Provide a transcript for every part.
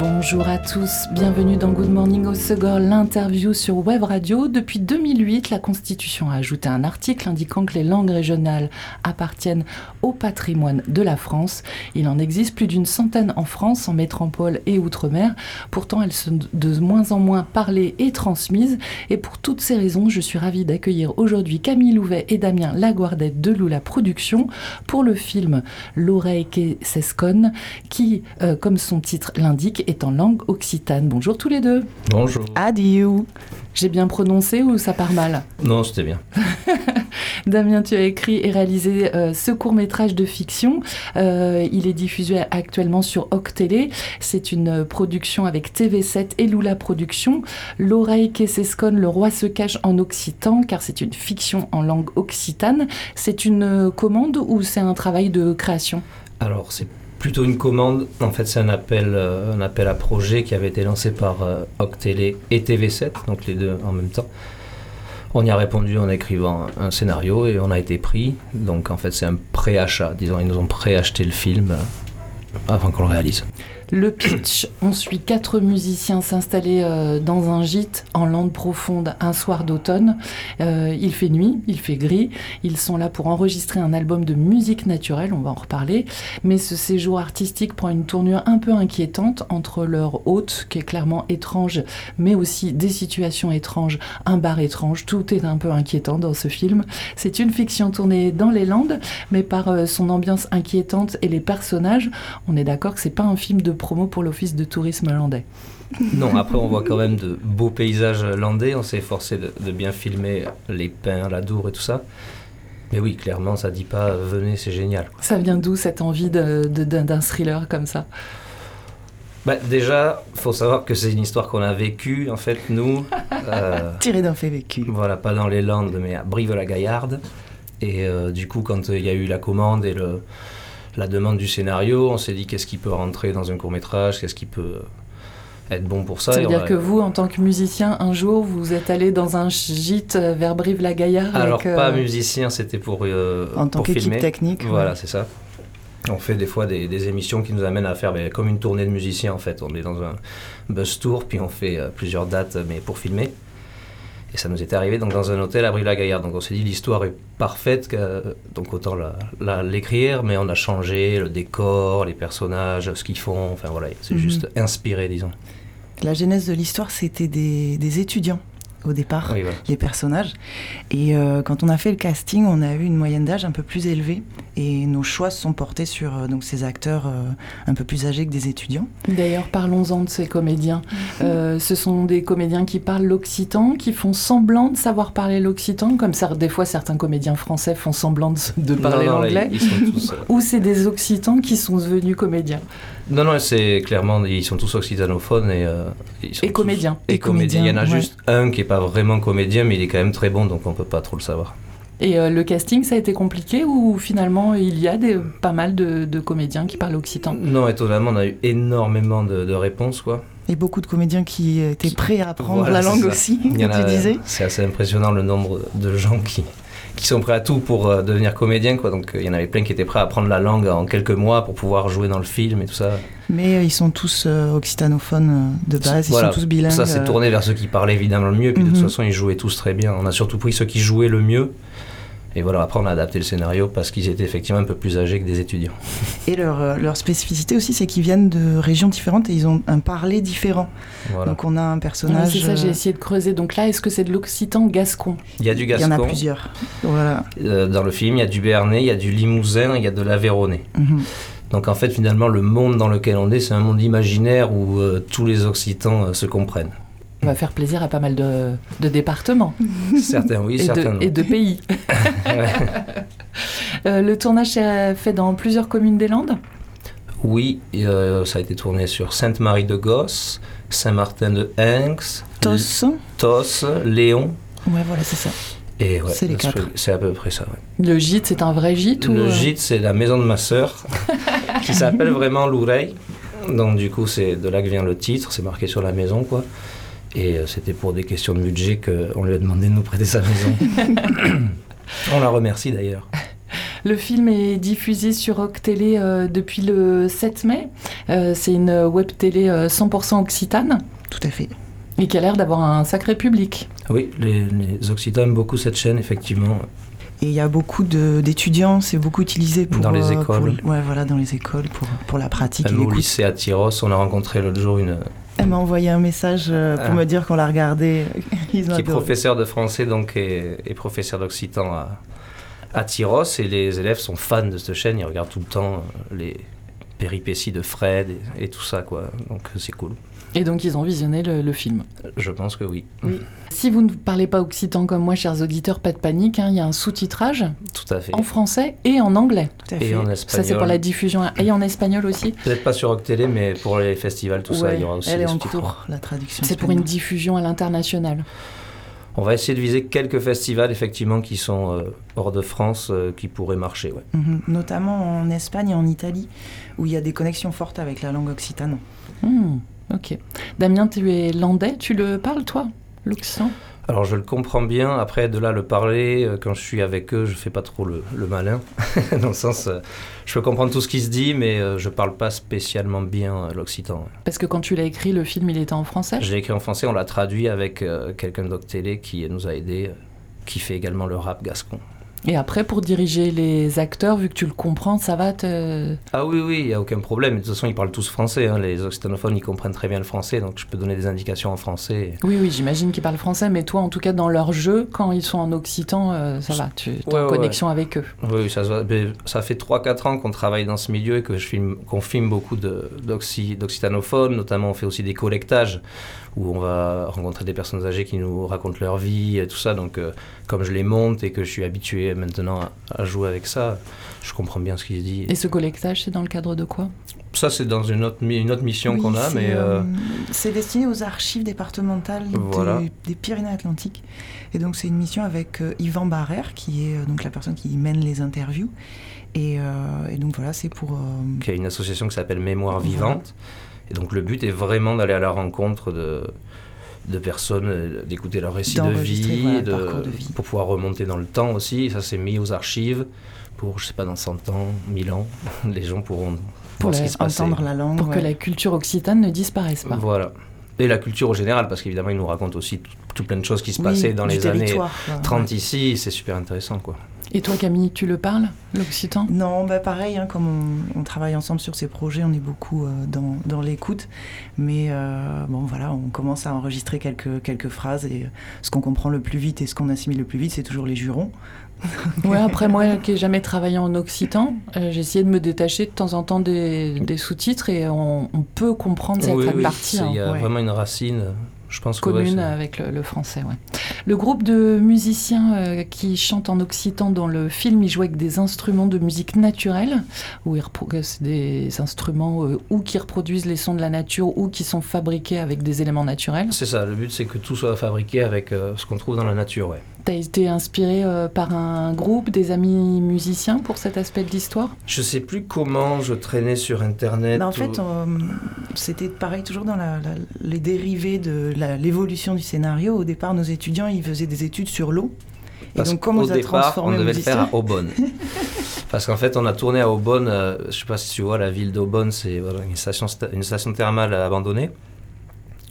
Bonjour à tous, bienvenue dans Good Morning au Segor, l'interview sur Web Radio. Depuis 2008, la Constitution a ajouté un article indiquant que les langues régionales appartiennent au patrimoine de la France. Il en existe plus d'une centaine en France, en métropole et outre-mer. Pourtant, elles sont de moins en moins parlées et transmises. Et pour toutes ces raisons, je suis ravie d'accueillir aujourd'hui Camille Louvet et Damien Laguardette de Lula Productions pour le film L'oreille qui s'esconne, qui, euh, comme son titre l'indique, est en langue occitane. Bonjour tous les deux. Bonjour. Adieu. J'ai bien prononcé ou ça part mal Non, c'était bien. Damien, tu as écrit et réalisé euh, ce court métrage de fiction. Euh, il est diffusé actuellement sur Octélé. C'est une production avec TV7 et Lula Productions. L'oreille qui s'esconne, le roi se cache en occitan, car c'est une fiction en langue occitane. C'est une euh, commande ou c'est un travail de création? Alors, c'est plutôt une commande. En fait, c'est un appel, euh, un appel à projet qui avait été lancé par euh, Octélé et TV7, donc les deux en même temps. On y a répondu en écrivant un scénario et on a été pris. Donc en fait, c'est un préachat. Disons, ils nous ont préacheté le film euh, avant qu'on le réalise. Le pitch, on suit quatre musiciens s'installer euh, dans un gîte en lande profonde un soir d'automne. Euh, il fait nuit, il fait gris. Ils sont là pour enregistrer un album de musique naturelle, on va en reparler. Mais ce séjour artistique prend une tournure un peu inquiétante entre leur hôte, qui est clairement étrange, mais aussi des situations étranges, un bar étrange. Tout est un peu inquiétant dans ce film. C'est une fiction tournée dans les Landes, mais par euh, son ambiance inquiétante et les personnages, on est d'accord que c'est pas un film de promo pour l'office de tourisme landais. Non, après on voit quand même de beaux paysages landais. On s'est efforcé de, de bien filmer les pins, la Dour et tout ça. Mais oui, clairement, ça dit pas venez, c'est génial. quoi. Ça vient d'où cette envie d'un thriller comme ça? Bah, déjà, faut savoir que c'est une histoire qu'on a vécue, en fait, nous. euh, Tiré d'un fait vécu. Voilà, pas dans les Landes, mais à Brive-la-Gaillarde. Et euh, du coup, quand euh, il y a eu la commande et le, la demande du scénario, on s'est dit qu'est-ce qui peut rentrer dans un court métrage, qu'est-ce qui peut être bon pour ça. Ça Et veut on dire a- que vous, en tant que musicien, un jour, vous êtes allé dans un gîte euh, vers Brive-la-Gaillarde Alors, avec, euh, pas musicien, c'était pour, euh, En tant qu'équipe technique. Voilà, ouais. c'est ça. On fait des fois des, des émissions qui nous amènent à faire ben, comme une tournée de musiciens en fait. On est dans un bus tour, puis on fait euh, plusieurs dates, mais pour filmer. Et ça nous était arrivé donc dans un hôtel à Brive-la-Gaillarde. Donc on s'est dit l'histoire est parfaite, donc autant l'écrire, mais on a changé le décor, les personnages, ce qu'ils font. Enfin voilà, c'est Mhm. juste inspiré, disons. La genèse de l'histoire, c'était des, des étudiants au départ, Oui, voilà. les personnages. Et euh, quand on a fait le casting, on a eu une moyenne d'âge un peu plus élevée. Et nos choix se sont portés sur euh, donc, ces acteurs euh, un peu plus âgés que des étudiants. D'ailleurs, parlons-en de ces comédiens. Euh, ce sont des comédiens qui parlent l'occitan, qui font semblant de savoir parler l'occitan, comme ça, des fois certains comédiens français font semblant de, de parler l'anglais. Ou c'est des occitans qui sont devenus comédiens. Non, non, c'est clairement, ils sont tous occitanophones et, euh, ils sont Et comédiens. tous- Et, Et comédiens. Il y en a ouais. juste un qui est pas vraiment comédien, mais il est quand même très bon, donc on peut pas trop le savoir. Et euh, le casting, ça a été compliqué ou finalement il y a des, pas mal de, de comédiens qui parlent occitan? Non, étonnamment, on a eu énormément de, de réponses, quoi. Et beaucoup de comédiens qui étaient prêts à apprendre Voilà, la langue ça. aussi, comme a- tu disais. C'est assez impressionnant le nombre de gens qui, qui sont prêts à tout pour euh, devenir comédien, quoi. Donc euh, il y en avait plein qui étaient prêts à apprendre la langue en quelques mois pour pouvoir jouer dans le film et tout ça. Mais euh, ils sont tous euh, occitanophones euh, de base, ils Voilà. sont tous bilingues. Ça s'est tourné vers ceux qui parlaient évidemment le mieux, puis de toute Mhm. façon ils jouaient tous très bien. On a surtout pris ceux qui jouaient le mieux. Et voilà, après on a adapté le scénario parce qu'ils étaient effectivement un peu plus âgés que des étudiants. Et leur, leur spécificité aussi, c'est qu'ils viennent de régions différentes et ils ont un parler différent. Voilà. Donc on a un personnage. C'est ça, j'ai essayé de creuser. Donc là, est-ce que c'est de l'occitan gascon? Il y a du il y en gascon. a plusieurs. Voilà. Dans le film, il y a du béarnais, il y a du limousin, il y a de l'aveyronais. Donc en fait, finalement, le monde dans lequel on est, c'est un monde imaginaire où euh, tous les Occitans euh, se comprennent. On va faire plaisir à pas mal de, de départements certains oui, et, certains de, non. et de pays. Euh, le tournage s'est fait dans plusieurs communes des Landes? Oui, et, ça a été tourné sur Sainte-Marie-de-Gosse, Saint-Martin de Hinx, Tos. Tos, Léon. Ouais, voilà, c'est ça. Et ouais, C'est les quatre. C'est à peu près ça. ouais. Le gîte, c'est un vrai gîte ou Le euh, gîte, c'est la maison de ma sœur, qui s'appelle vraiment Loureille. Donc du coup, c'est de là que vient le titre, c'est marqué sur la maison, quoi. Et euh, c'était pour des questions de budget qu'on lui a demandé de nous prêter sa maison. On la remercie d'ailleurs. Le film est diffusé sur Rock Télé euh, depuis le 7 mai. Euh, c'est une web télé 100% occitane. Tout à fait. Et qui a l'air d'avoir un sacré public. Oui, les, les Occitans aiment beaucoup cette chaîne, effectivement. Et il y a beaucoup d'étudiants, c'est beaucoup utilisé pour... Dans les écoles. ouais, voilà, dans les écoles, pour, pour la pratique. Même au lycée à Tyros, on a rencontré l'autre jour une... Elle m'a envoyé un message pour ah. me dire qu'on l'a regardé. Ils qui est professeur de français donc et, et professeur d'occitan à, à Tyros. Et les élèves sont fans de cette chaîne, ils regardent tout le temps les péripéties de Fred et, et tout ça, quoi. Donc c'est cool. Et donc ils ont visionné le, film Je pense que oui. Si vous ne parlez pas occitan comme moi, chers auditeurs, pas de panique, hein, il y a un sous-titrage Tout à fait. en français et en anglais. Tout à fait. Et en Ça espagnol. c'est pour la diffusion. Et en espagnol aussi Peut-être pas sur Rock Télé, mais pour les festivals, tout ça, il y aura aussi Elle des est en sous-titres. cours, la traduction. C'est pour une diffusion à l'international. On va essayer de viser quelques festivals, effectivement, qui sont euh, hors de France, euh, qui pourraient marcher. Ouais. Mhm. Notamment en Espagne et en Italie, où il y a des connexions fortes avec la langue occitane. Hmm, ok. Damien, tu es landais, tu le parles toi L'occitan Alors je le comprends bien, après de là le parler, euh, quand je suis avec eux, je fais pas trop le, le malin, dans le sens, euh, je peux comprendre tout ce qui se dit, mais euh, je parle pas spécialement bien l'occitan. Parce que quand tu l'as écrit, le film il était en français? J'ai écrit en français, on l'a traduit avec quelqu'un de Télé qui nous a aidés, qui fait également le rap gascon. Et après, pour diriger les acteurs, vu que tu le comprends, ça va te... Ah oui, oui, il n'y a aucun problème. De toute façon, ils parlent tous français. hein. Les occitanophones, ils comprennent très bien le français, donc je peux donner des indications en français. Oui, oui, j'imagine qu'ils parlent français, mais toi, en tout cas, dans leur jeu, quand ils sont en occitan, euh, ça va, tu es Ouais, en ouais, connexion avec eux. Oui, oui, ça, ça fait 3-4 ans qu'on travaille dans ce milieu et je filme, qu'on filme beaucoup d'occitanophones. Notamment, on fait aussi des collectages où on va rencontrer des personnes âgées qui nous racontent leur vie et tout ça. Donc, euh, comme je les monte et que je suis habitué maintenant à, à jouer avec ça, je comprends bien ce qui se dit. Et ce collectage, c'est dans le cadre de quoi? Ça, c'est dans une autre, mi- une autre mission Oui, qu'on a, c'est, mais... euh, euh, c'est destiné aux archives départementales de- des Pyrénées-Atlantiques. Et donc c'est une mission avec euh, Yvan Barrère, qui est euh, donc la personne qui mène les interviews. Et, euh, et donc voilà, c'est pour... euh, qui a une association qui s'appelle Mémoire Voilà. Et donc le but est vraiment d'aller à la rencontre de, de personnes, d'écouter leur récit de vie, voilà, le de- parcours de vie. pour pouvoir remonter dans le temps aussi. Et ça, c'est mis aux archives pour, je sais pas, dans 100 ans, 1000 ans, les gens pourront Pour voir ce la- qui se passait. entendre la langue. Pour que la culture occitane ne disparaisse pas. Voilà. Et la culture au général, parce qu'évidemment, ils nous racontent aussi tout, tout plein de choses qui se Oui, passaient dans les années territoire, quoi. 30 ici. C'est super intéressant, quoi. Et toi, Camille, tu le parles, l'occitan? Non, bah pareil, hein, comme on, on travaille ensemble sur ces projets, on est beaucoup euh, dans, dans l'écoute. Mais euh, bon, voilà, on commence à enregistrer quelques, quelques phrases et ce qu'on comprend le plus vite et ce qu'on assimile le plus vite, c'est toujours les jurons. Ouais, après moi qui n'ai jamais travaillé en occitan, euh, j'ai essayé de me détacher de temps en temps des, des sous-titres et on, on peut comprendre Oui, certaines oui, parties c'est- hein, Il y a ouais. vraiment une racine, je pense que ouais, avec le, le français. Ouais. Le groupe de musiciens euh, qui chantent en occitan dans le film, ils jouent avec des instruments de musique naturelle, où ils des instruments euh, ou qui reproduisent les sons de la nature ou qui sont fabriqués avec des éléments naturels. C'est ça, le but c'est que tout soit fabriqué avec euh, ce qu'on trouve dans la nature, ouais. T'as été inspiré euh, par un groupe, des amis musiciens pour cet aspect de l'histoire? Je sais plus comment je traînais sur internet. Bah, en ou- fait, euh, c'était pareil, toujours dans la- la- les dérivés de l'évolution du scénario. Au départ, nos étudiants, ils faisaient des études sur l'eau. Et Parce donc, comme on départ, on devait le faire à Aubonne. Parce qu'en fait, on a tourné à Aubonne. euh, je sais pas si tu vois, la ville d'Aubonne, c'est voilà, une, station, sta- une station thermale abandonnée.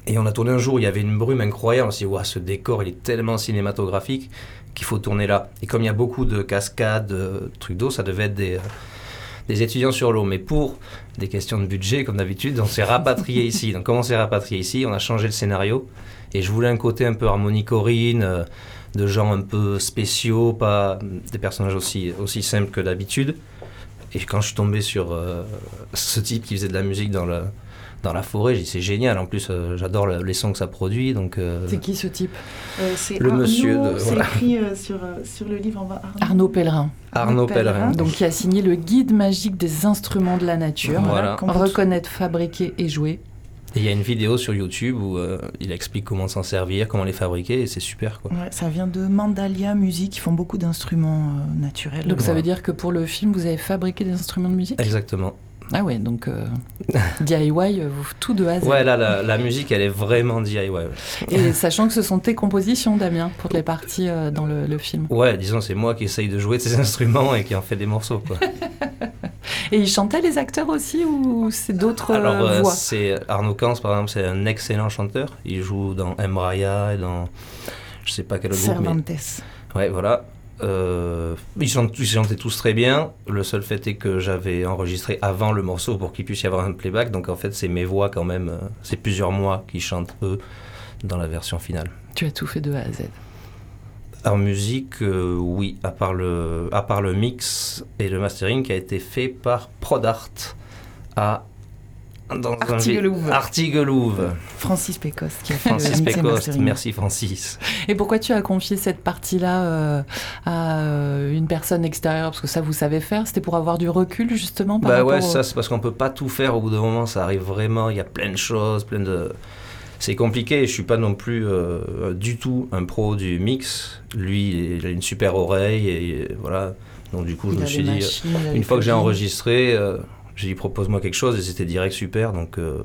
Et on a tourné un jour il y avait une brume incroyable. On s'est dit, Ouah, ce décor, il est tellement cinématographique qu'il faut tourner là. Et comme il y a beaucoup de cascades, de trucs d'eau, ça devait être des, euh, des étudiants sur l'eau. Mais pour des questions de budget, comme d'habitude, on s'est rapatrié ici. Donc, comme on s'est rapatrié ici, on a changé le scénario. Et je voulais un côté un peu harmonicorine, euh, de gens un peu spéciaux, pas des personnages aussi, aussi simples que d'habitude. Et quand je suis tombé sur euh, ce type qui faisait de la musique dans, le, dans la forêt, c'est génial. En plus, euh, j'adore le- les sons que ça produit. Donc, euh, C'est qui ce type euh, c'est le Arnaud, monsieur de- C'est voilà. écrit euh, sur, sur le livre en bas. Arnaud Pellerin. Arnaud Pellerin. Donc, qui a signé le guide magique des instruments de la nature. Voilà. Reconnaître, fabriquer et jouer. Et il y a une vidéo sur YouTube où euh, il explique comment s'en servir, comment les fabriquer, et c'est super. Quoi. Ouais, ça vient de Mandalia Music, ils font beaucoup d'instruments euh, naturels. Donc, ça veut dire que pour le film, vous avez fabriqué des instruments de musique? Exactement. Ah ouais, donc euh, DIY, euh, tout de A à Z. Ouais, là, la, la musique, elle est vraiment DIY. Ouais, Et sachant que ce sont tes compositions, Damien, pour les parties euh, dans le, le film. Ouais, disons, c'est moi qui essaye de jouer de ces instruments et qui en fait des morceaux. Quoi. Et ils chantaient les acteurs aussi ou c'est d'autres Alors, voix? c'est Arnaud Kans, par exemple, c'est un excellent chanteur. Il joue dans Emraya et dans. Je sais pas quel autre groupe, mais Cervantes. Ouais, voilà. Euh, ils, chantaient tous très bien. Le seul fait est que j'avais enregistré avant le morceau pour qu'il puisse y avoir un playback. Donc en fait, c'est mes voix quand même. euh, C'est plusieurs mois qui chantent eux dans la version finale. Tu as tout fait de A à Z. En musique, euh, oui, à part, le, à part le mix et le mastering qui a été fait par Prodart à. Dans un Artiguelouve. Francis Pécoste qui a fait Francis Pécoste, merci Francis. Et pourquoi tu as confié cette partie-là euh, à euh, une personne extérieure? Parce que ça, vous savez faire. C'était pour avoir du recul, justement par Bah ouais, au- ça c'est parce qu'on peut pas tout faire au bout d'un moment, ça arrive vraiment, il y a plein de choses, plein de... C'est compliqué, je suis pas non plus euh, du tout un pro du mix. Lui, il a une super oreille et voilà. Donc du coup, je me suis dit, machines, une fois que j'ai enregistré, euh, j'ai dit propose-moi quelque chose et c'était direct super. Donc euh,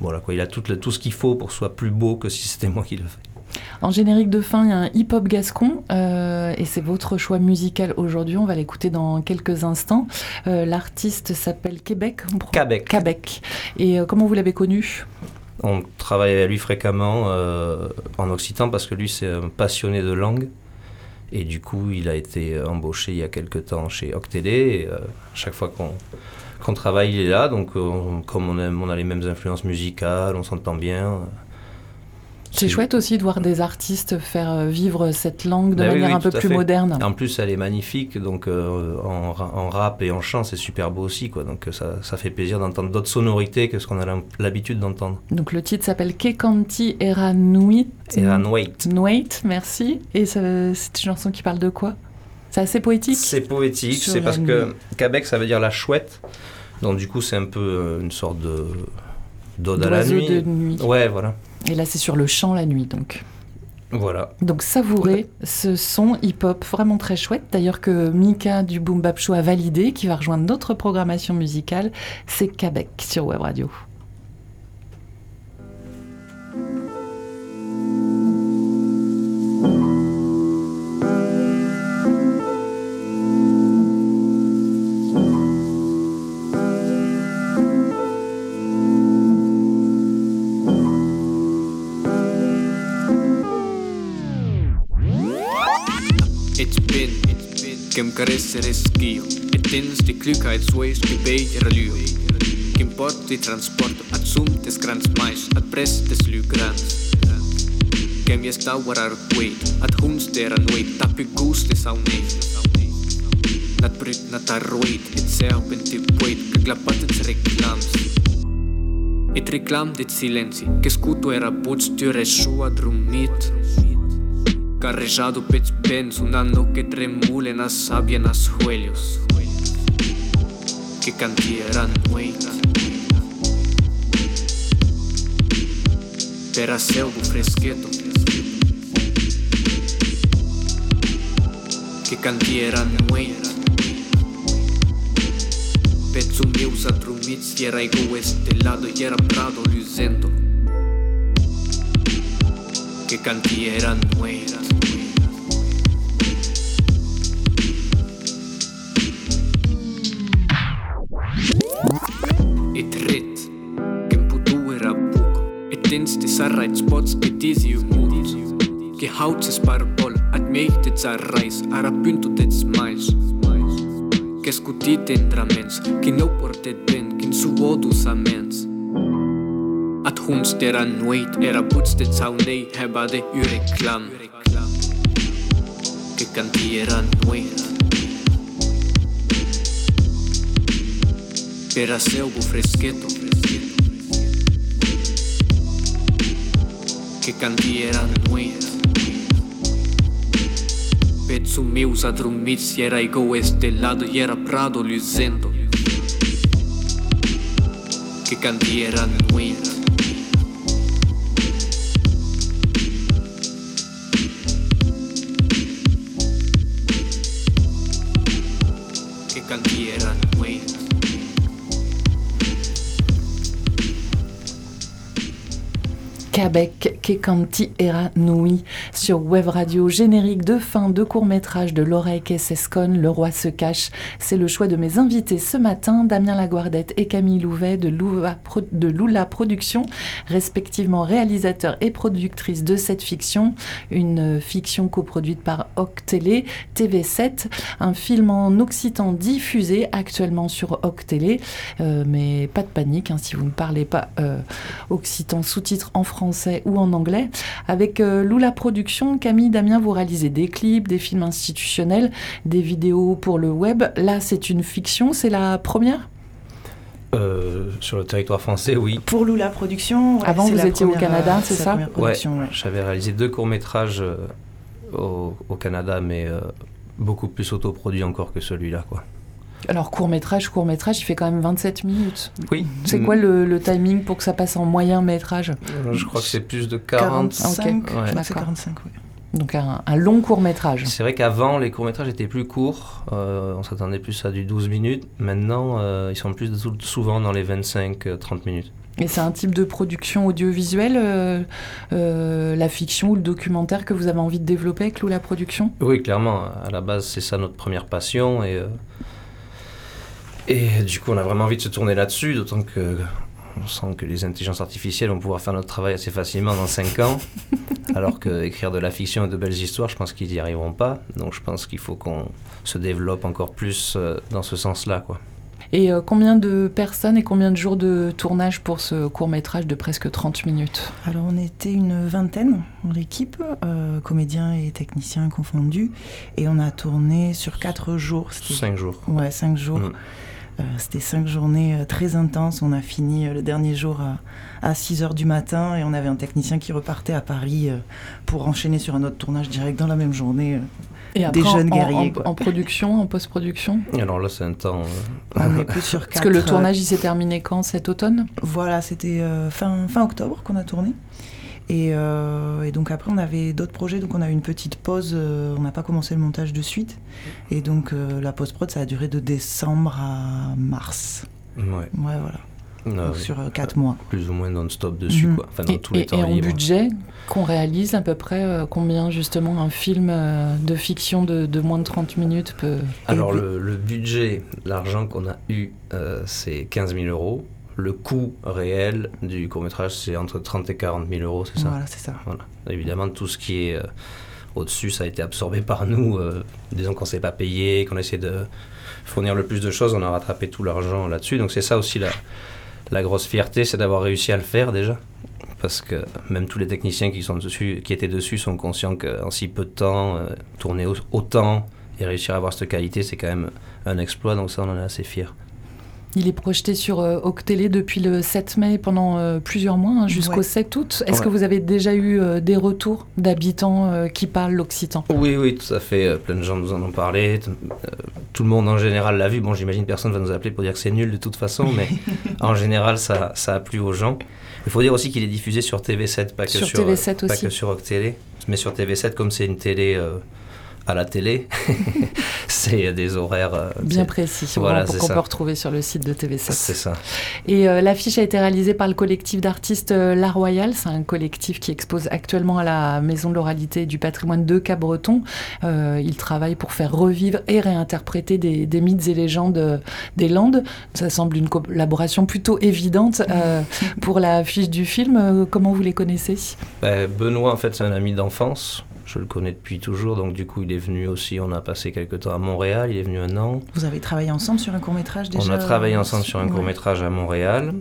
voilà quoi, il a tout, le- tout ce qu'il faut pour que ce soit plus beau que si c'était moi qui le fais. En générique de fin, il y a un hip-hop gascon euh, et c'est votre choix musical aujourd'hui. On va l'écouter dans quelques instants. Euh, L'artiste s'appelle Québec. Québec. Québec. Et comment vous l'avez connu? On travaille avec lui fréquemment en occitan parce que lui c'est un passionné de langue. Et du coup, il a été embauché il y a quelques temps chez Octélé. Et, euh, chaque fois qu'on qu'on travaille, il est là. Donc, euh, on- comme on, aime- on a les mêmes influences musicales, on s'entend bien. euh, C'est chouette aussi de voir des artistes faire euh, vivre cette langue de oui, manière oui, un peu plus fait. moderne. En plus, elle est magnifique. Donc, euh, en, ra- en rap et en chant, c'est super beau aussi. Quoi. Donc, ça, ça fait plaisir d'entendre d'autres sonorités que ce qu'on a l'habitude d'entendre. Donc le titre s'appelle Kekanti Era Nuit. Et Ran Wait. Nuit, merci. Et c'est une chanson qui parle de quoi? C'est assez poétique C'est poétique, c'est parce que Québec ça veut dire la chouette. Donc du coup c'est un peu euh, une sorte de d'ode à la nuit. de nuit. Ouais, voilà. Et là c'est sur le chant la nuit donc. Voilà. Donc savourez ce son hip-hop vraiment très chouette. D'ailleurs que Mika du Boom Bap Show a validé, qui va rejoindre notre programmation musicale, c'est Québec sur Web Radio. Chem care seresc eu Etens de Klugheit, Sways, Gebet, Reliu Chem port de transport, ad sum des grans mais Ad pres des lu grans Chem est auer ar quet Ad huns der an wait, tapi gus des au neit Nat brut, nat arruit, et seu penti puet Că glapat et reclams Et reclam de silenzi, că scutu era buț, tu resua drumit Drumit Carrejado pets pens, un que tremule na sabia nas joelhos. Que cantieran noite. Terra selvo fresqueto. Que cantieran noite. Pets humils a trumiți, era ego estelado, era prado luzento. que cantiera no era. Et ret, gen putu era buc, et dens de sarra et spots et isiu mut. Ge hautses parbol, ad mehtet sarrais, ara püntud et smais. Kes cutit entramens, kin oportet ben, kin suodus amens. komst era nooit Era boetst zou nee de ureklam Ik kan die era nooit Era selvo fresqueto Que canti era nooit Pețul meu s-a drumit și era ego estelat Era prado luzento Que canti era Québec, Kekanti Era Nui, sur Web Radio, générique de fin de court-métrage de Laura Kessescon, Le Roi se cache. C'est le choix de mes invités ce matin, Damien Laguardette et Camille Louvet de Lula, Productions, respectivement réalisateurs et productrices de cette fiction, une fiction coproduite par Oc Télé, TV7, un film en occitan diffusé actuellement sur Oc Télé, euh, mais pas de panique hein, si vous ne parlez pas euh, occitan sous-titres en français ou en anglais. Avec euh, Lula Productions, Camille, Damien, vous réalisez des clips, des films institutionnels, des vidéos pour le web. Là, c'est une fiction, c'est la première? Euh, sur le territoire français, oui. Pour Lula Productions, Avant, vous étiez au Canada, c'est ça? ouais, J'avais réalisé deux courts-métrages euh, au, au, Canada, mais euh, beaucoup plus autoproduits encore que celui-là, quoi. Alors, court-métrage, court-métrage, il fait quand même 27 minutes. Oui. C'est quoi le, le, timing pour que ça passe en moyen-métrage Je crois que c'est plus de 40. 45, okay. ouais. 45 oui. Donc un, un long court métrage. C'est vrai qu'avant, les courts métrages étaient plus courts. Euh, on s'attendait plus à du 12 minutes. Maintenant, euh, ils sont plus souvent dans les 25-30 minutes. Et c'est un type de production audiovisuelle, euh, euh, la fiction ou le documentaire que vous avez envie de développer avec Lou la production? Oui, clairement. À la base, c'est ça notre première passion. Et, euh, et du coup, on a vraiment envie de se tourner là-dessus, d'autant que on sent que les intelligences artificielles vont pouvoir faire notre travail assez facilement dans 5 ans, alors qu'écrire de la fiction et de belles histoires, je pense qu'ils n'y arriveront pas. Donc je pense qu'il faut qu'on se développe encore plus euh, dans ce sens-là. quoi. Et euh, combien de personnes et combien de jours de tournage pour ce court métrage de presque 30 minutes? Alors on était une vingtaine dans l'équipe, euh, comédiens et techniciens confondus, et on a tourné sur 4 jours. 5 jours. Ouais, 5 jours. Mmh. Euh, C'était cinq journées euh, très intenses. On a fini euh, le dernier jour à, à 6 heures du matin et on avait un technicien qui repartait à Paris pour enchaîner sur un autre tournage direct dans la même journée. Et des jeunes en, guerriers. En, quoi. en, production, en post-production? Alors là, c'est un temps. On est plus sur 4. Parce que le tournage, il s'est terminé quand? Cet automne? Voilà, c'était euh, fin, fin octobre qu'on a tourné. Et, euh, et, donc après, on avait d'autres projets, donc on a eu une petite pause. Euh, on n'a pas commencé le montage de suite. Et donc euh, la post-prod, ça a duré de décembre à mars. Ouais. Ouais, voilà. Ah, donc, oui. sur 4 mois. Plus ou moins non-stop dessus, Mhm. quoi. Enfin, dans et, tous les et- temps et en libres. budget qu'on réalise, à peu près euh, combien justement un film euh, de fiction de, de moins de 30 minutes peut... Alors, le, le budget, l'argent qu'on a eu, euh, c'est 15 000 euros. Le coût réel du court-métrage, c'est entre 30 et 40 000 euros, c'est ça Voilà, c'est ça. Voilà. Évidemment, tout ce qui est euh, au-dessus, ça a été absorbé par nous. euh, disons qu'on ne s'est pas payé, qu'on essaie de fournir le plus de choses, on a rattrapé tout l'argent là-dessus. Donc c'est ça aussi la, la grosse fierté, c'est d'avoir réussi à le faire déjà. Parce que même tous les techniciens qui, sont dessus, qui étaient dessus sont conscients qu'en si peu de temps, euh, tourner au- autant et réussir à avoir cette qualité, c'est quand même un exploit. Donc ça, on en est assez fiers. Il est projeté sur euh, Octélé depuis le 7 mai pendant euh, plusieurs mois, hein, jusqu'au Ouais. 7 août. Est-ce Ouais. que vous avez déjà eu euh, des retours d'habitants euh, qui parlent l'occitan? Oui, oui, tout à fait. Plein de gens nous en ont parlé. Tout le monde en général l'a vu. Bon, j'imagine personne va nous appeler pour dire que c'est nul de toute façon, mais en général, ça, ça a plu aux gens. Il faut dire aussi qu'il est diffusé sur TV7, pas que Sur sur, TV7 euh, pas aussi. que sur Rock Télé. Mais sur TV7, comme c'est une télé à la télé, c'est des horaires. euh, Bien c'est- précis, Voilà, pour c'est qu'on peut retrouver sur le site de C'est TV7. ça. Et euh, l'affiche a été réalisée par le collectif d'artistes euh, La Royale. C'est un collectif qui expose actuellement à la Maison de l'oralité du patrimoine de Cap-Breton. Euh, il travaille pour faire revivre et réinterpréter des, des mythes et légendes euh, des Landes. Ça semble une collaboration plutôt évidente euh, pour l'affiche du film. Comment vous les connaissez? Ben, Benoît, en fait, c'est un ami d'enfance. Je le connais depuis toujours, donc du coup, il est venu aussi. On a passé quelques temps à Montréal. Il est venu un an. Vous avez travaillé ensemble sur un court-métrage déjà On a travaillé ensemble sur un Ouais. court métrage à Montréal,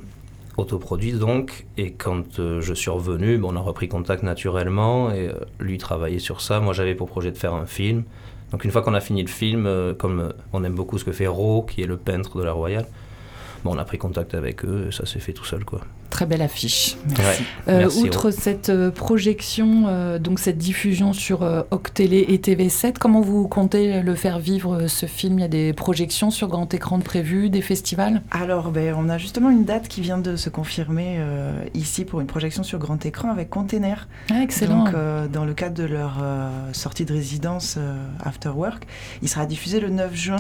autoproduit donc, et quand euh, je suis revenu, bon, on a repris contact naturellement, et euh, lui travaillait sur ça, moi j'avais pour projet de faire un film. Donc une fois qu'on a fini le film, euh, comme on aime beaucoup ce que fait Ro, qui est le peintre de la Royale, bon, on a pris contact avec eux, et ça s'est fait tout seul quoi. Très belle affiche. Merci. Euh, Merci, outre cette euh, projection, euh, donc cette diffusion sur euh, Octélé et TV7, comment vous comptez le faire vivre euh, ce film? Il y a des projections sur grand écran de prévues, des festivals? Alors, ben, on a justement une date qui vient de se confirmer euh, ici pour une projection sur grand écran avec Container. Ah, excellent. Donc, euh, dans le cadre de leur euh, sortie de résidence euh, After Work, il sera diffusé le 9 juin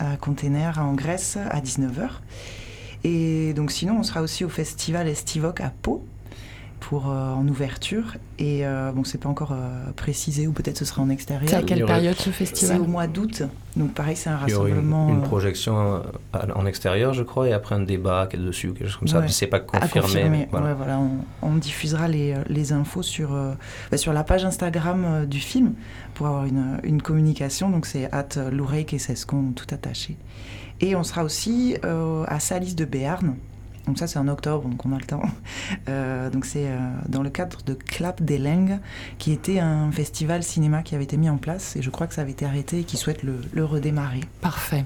à Container en Grèce à 19h. Et donc, sinon, on sera aussi au festival Estivoc à Pau pour, en ouverture. Et bon, c'est pas encore précisé, ou peut-être ce sera en extérieur. C'est à quelle période ce festival C'est au mois d'août. Donc pareil, c'est un rassemblement. Une, une, projection en extérieur, je crois, et après un débat dessus, quelque chose comme ça. c'est pas confirmé. Voilà. voilà on, diffusera les, les infos sur, bah, sur la page Instagram du film pour avoir une, une communication. Donc c'est at Loureik et Sescon, tout attaché. Et on sera aussi euh, à Salis de Béarn. Donc ça c'est en octobre, donc on a le temps. Euh, donc c'est euh, dans le cadre de Clap des Lengues, qui était un festival cinéma qui avait été mis en place et je crois que ça avait été arrêté et qui souhaite le, redémarrer. Parfait.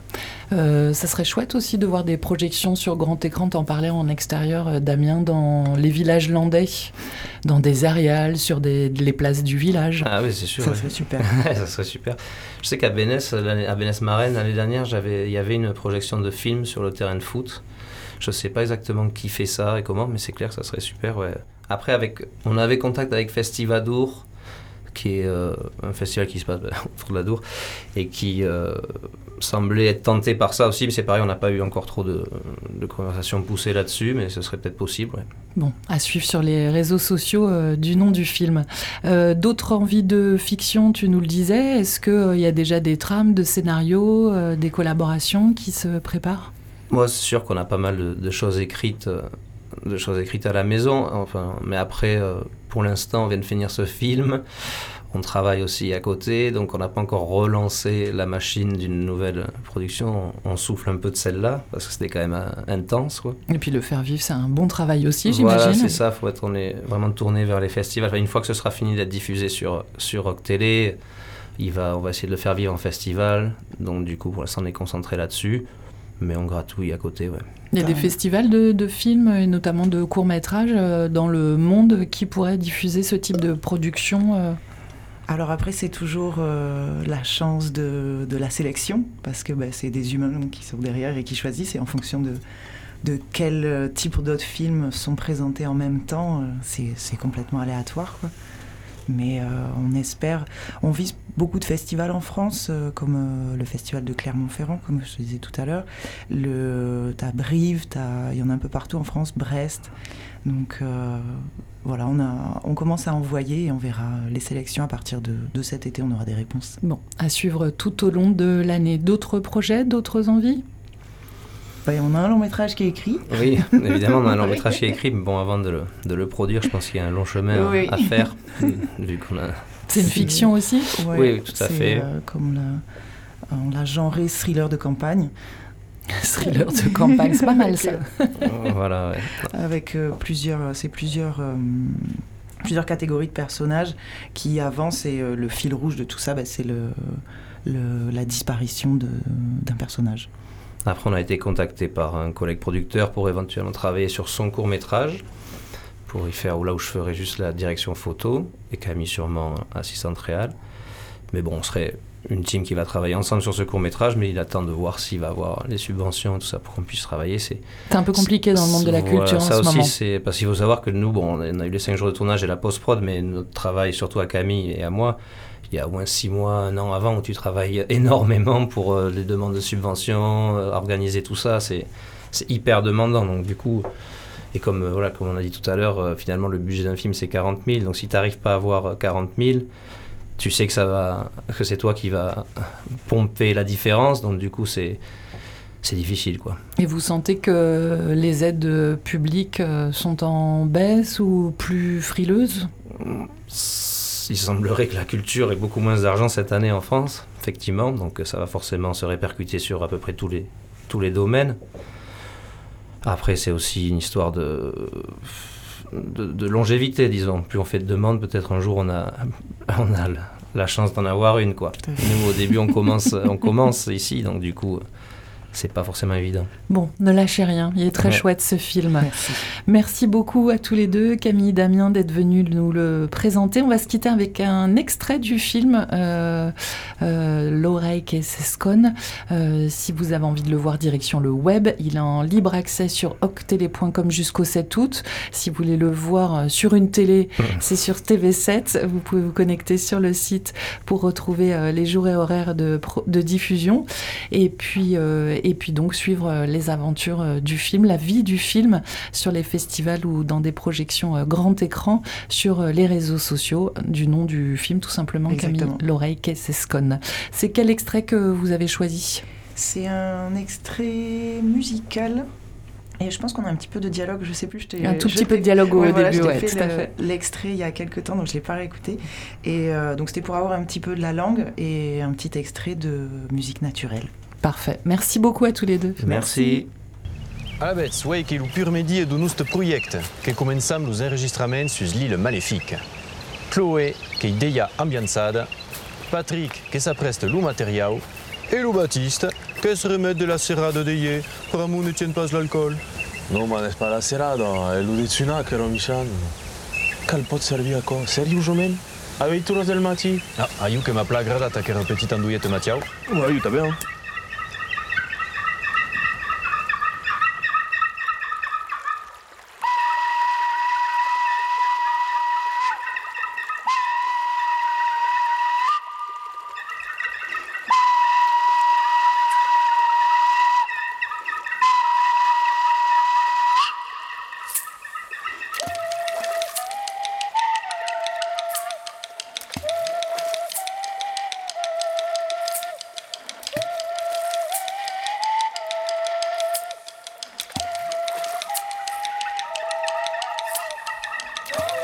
ça serait chouette aussi de voir des projections sur grand écran, t'en parlais en extérieur Damien, dans les villages landais, dans des aréales, sur des, les places du village. Ah oui c'est sûr. Ça serait super. ça serait super. Je sais qu'à Bénès, à Bénès Marraine, l'année dernière, il y avait une projection de film sur le terrain de foot. Je sais pas exactement qui fait ça et comment, mais c'est clair que ça serait super. Après, avec, on avait contact avec Festivadour, qui est euh, un festival qui se passe autour de la Dour, et qui euh, semblait être tenté par ça aussi, mais c'est pareil, on n'a pas eu encore trop de, de conversations poussées là-dessus, mais ce serait peut-être possible. Bon, à suivre sur les réseaux sociaux euh, du nom du film. D'autres envies de fiction, tu nous le disais, est-ce qu'il y a déjà des trames de scénarios, des collaborations qui se préparent? Moi, c'est sûr qu'on a pas mal de, choses écrites de choses écrites à la maison. Enfin, mais après, pour l'instant, on vient de finir ce film. On travaille aussi à côté, donc on n'a pas encore relancé la machine d'une nouvelle production. On, souffle un peu de celle-là, parce que c'était quand même euh, intense. Quoi. Et puis le faire vivre, c'est un bon travail aussi, j'imagine. Voilà, c'est ça, faut être on est vraiment tourné vers les festivals. une fois que ce sera fini d'être diffusé sur, sur Rock Télé, il va, on va essayer de le faire vivre en festival. Donc du coup, pour l'instant, on est concentré là-dessus mais on gratouille à côté, ouais. Il y a des festivals de, films et notamment de courts-métrages euh, dans le monde qui pourraient diffuser ce type de production euh? Alors après, c'est toujours euh, la chance de, la sélection, parce que bah, c'est des humains qui sont derrière et qui choisissent, et en fonction de, de quel type d'autres films sont présentés en même temps, c'est complètement aléatoire. Quoi. Mais euh, on espère, on vise beaucoup de festivals en France, euh, comme euh, le festival de Clermont-Ferrand, comme je te disais tout à l'heure. T'as Brive, il y en a un peu partout en France, Brest. Donc voilà, on, a, on commence à envoyer et on verra les sélections à partir de, de cet été, on aura des réponses. Bon, à suivre tout au long de l'année. D'autres projets, d'autres envies? On a un long métrage qui est écrit. Oui, évidemment, on a un long métrage qui est écrit. Mais bon, avant de le, de le produire, je pense qu'il y a un long chemin à, faire. vu qu'on a... C'est une fiction aussi Oui, tout à fait. Euh, comme on l'a genré thriller de campagne. thriller de campagne, c'est pas mal ça. voilà, ouais. Avec euh, plusieurs, c'est plusieurs, euh, plusieurs catégories de personnages qui avancent et le fil rouge de tout ça, bah, c'est le, le, la disparition d'un personnage. Après, on a été contacté par un collègue producteur pour éventuellement travailler sur son court métrage, pour y faire là où je ferais juste la direction photo, et Camille sûrement assistante réelle. Mais bon, on serait une team qui va travailler ensemble sur ce court métrage, mais il attend de voir s'il va avoir les subventions, tout ça, pour qu'on puisse travailler. C'est un peu compliqué dans le monde de la culture ça en ce aussi, c'est parce qu'il faut savoir que nous, bon, on a eu les 5 jours de tournage et la post-prod, mais notre travail, surtout à Camille et à moi, il y a au moins six mois, un an avant, où tu travailles énormément pour euh, les demandes de subventions, euh, organiser tout ça, c'est hyper demandant. Donc du coup, et comme, euh, voilà, comme on a dit tout à l'heure, finalement le budget d'un film c'est 40 000, donc si tu n'arrives pas à avoir 40 000, tu sais que ça va, que c'est toi qui va pomper la différence, donc du coup c'est c'est difficile quoi. Et vous sentez que les aides publiques sont en baisse ou plus frileuses? Il semblerait que la culture ait beaucoup moins d'argent cette année en France, effectivement, donc ça va forcément se répercuter sur à peu près tous les, tous les domaines. Après, c'est aussi une histoire de, de, longévité, disons. Plus on fait de demandes, peut-être un jour on a, on a la, chance d'en avoir une. Quoi. Nous, au début, on commence, on commence ici, donc du coup, c'est pas forcément évident. Bon, ne lâchez rien, il est très chouette ce film. Merci. beaucoup à tous les deux, Camille et Damien, d'être venus nous le présenter. On va se quitter avec un extrait du film euh, euh, L'oreille qui s'esconne. Euh, si vous avez envie de le voir, direction le web. Il est en libre accès sur octélé.com jusqu'au 7 août. Si vous voulez le voir euh, sur une télé, c'est sur TV7. Vous pouvez vous connecter sur le site pour retrouver les jours et horaires de, de diffusion. Et puis, et puis donc suivre les aventures du film, la vie du film sur les festivals ou dans des projections grand écran sur les réseaux sociaux du nom du film tout simplement Exactement. Camille L'oreille Kessescon. C'est quel extrait que vous avez choisi? C'est un extrait musical. Et je pense qu'on a un petit peu de dialogue, je sais plus. Je Un tout je petit peu de dialogue au Ouais, voilà, début, t'ai ouais, fait tout à le- fait. l'extrait il y a quelques temps, donc je l'ai pas réécouté. Et euh, donc c'était pour avoir un petit peu de la langue et un petit extrait de musique naturelle. Parfait. Merci beaucoup à tous les deux. Merci. Aveți, uei che il pur medie d'un ust proiect, che començam los enregistraments sus l'île Maléfique. Chloé, che deia ambianzada, Patrick, che s'appreste lo materiau, et lo Baptiste, che se remet de la serrada de ie, per amor ne tient pas l'alcool. No, ma n'est pas la serrada, è l'udizina che ero Michel. Cal pot servir a co? Seriosament? Avevi tu del matí? Ah, aiu che ma plagrada ta che petit andouillette matiau. Ouais, aiuta bien. Yeah.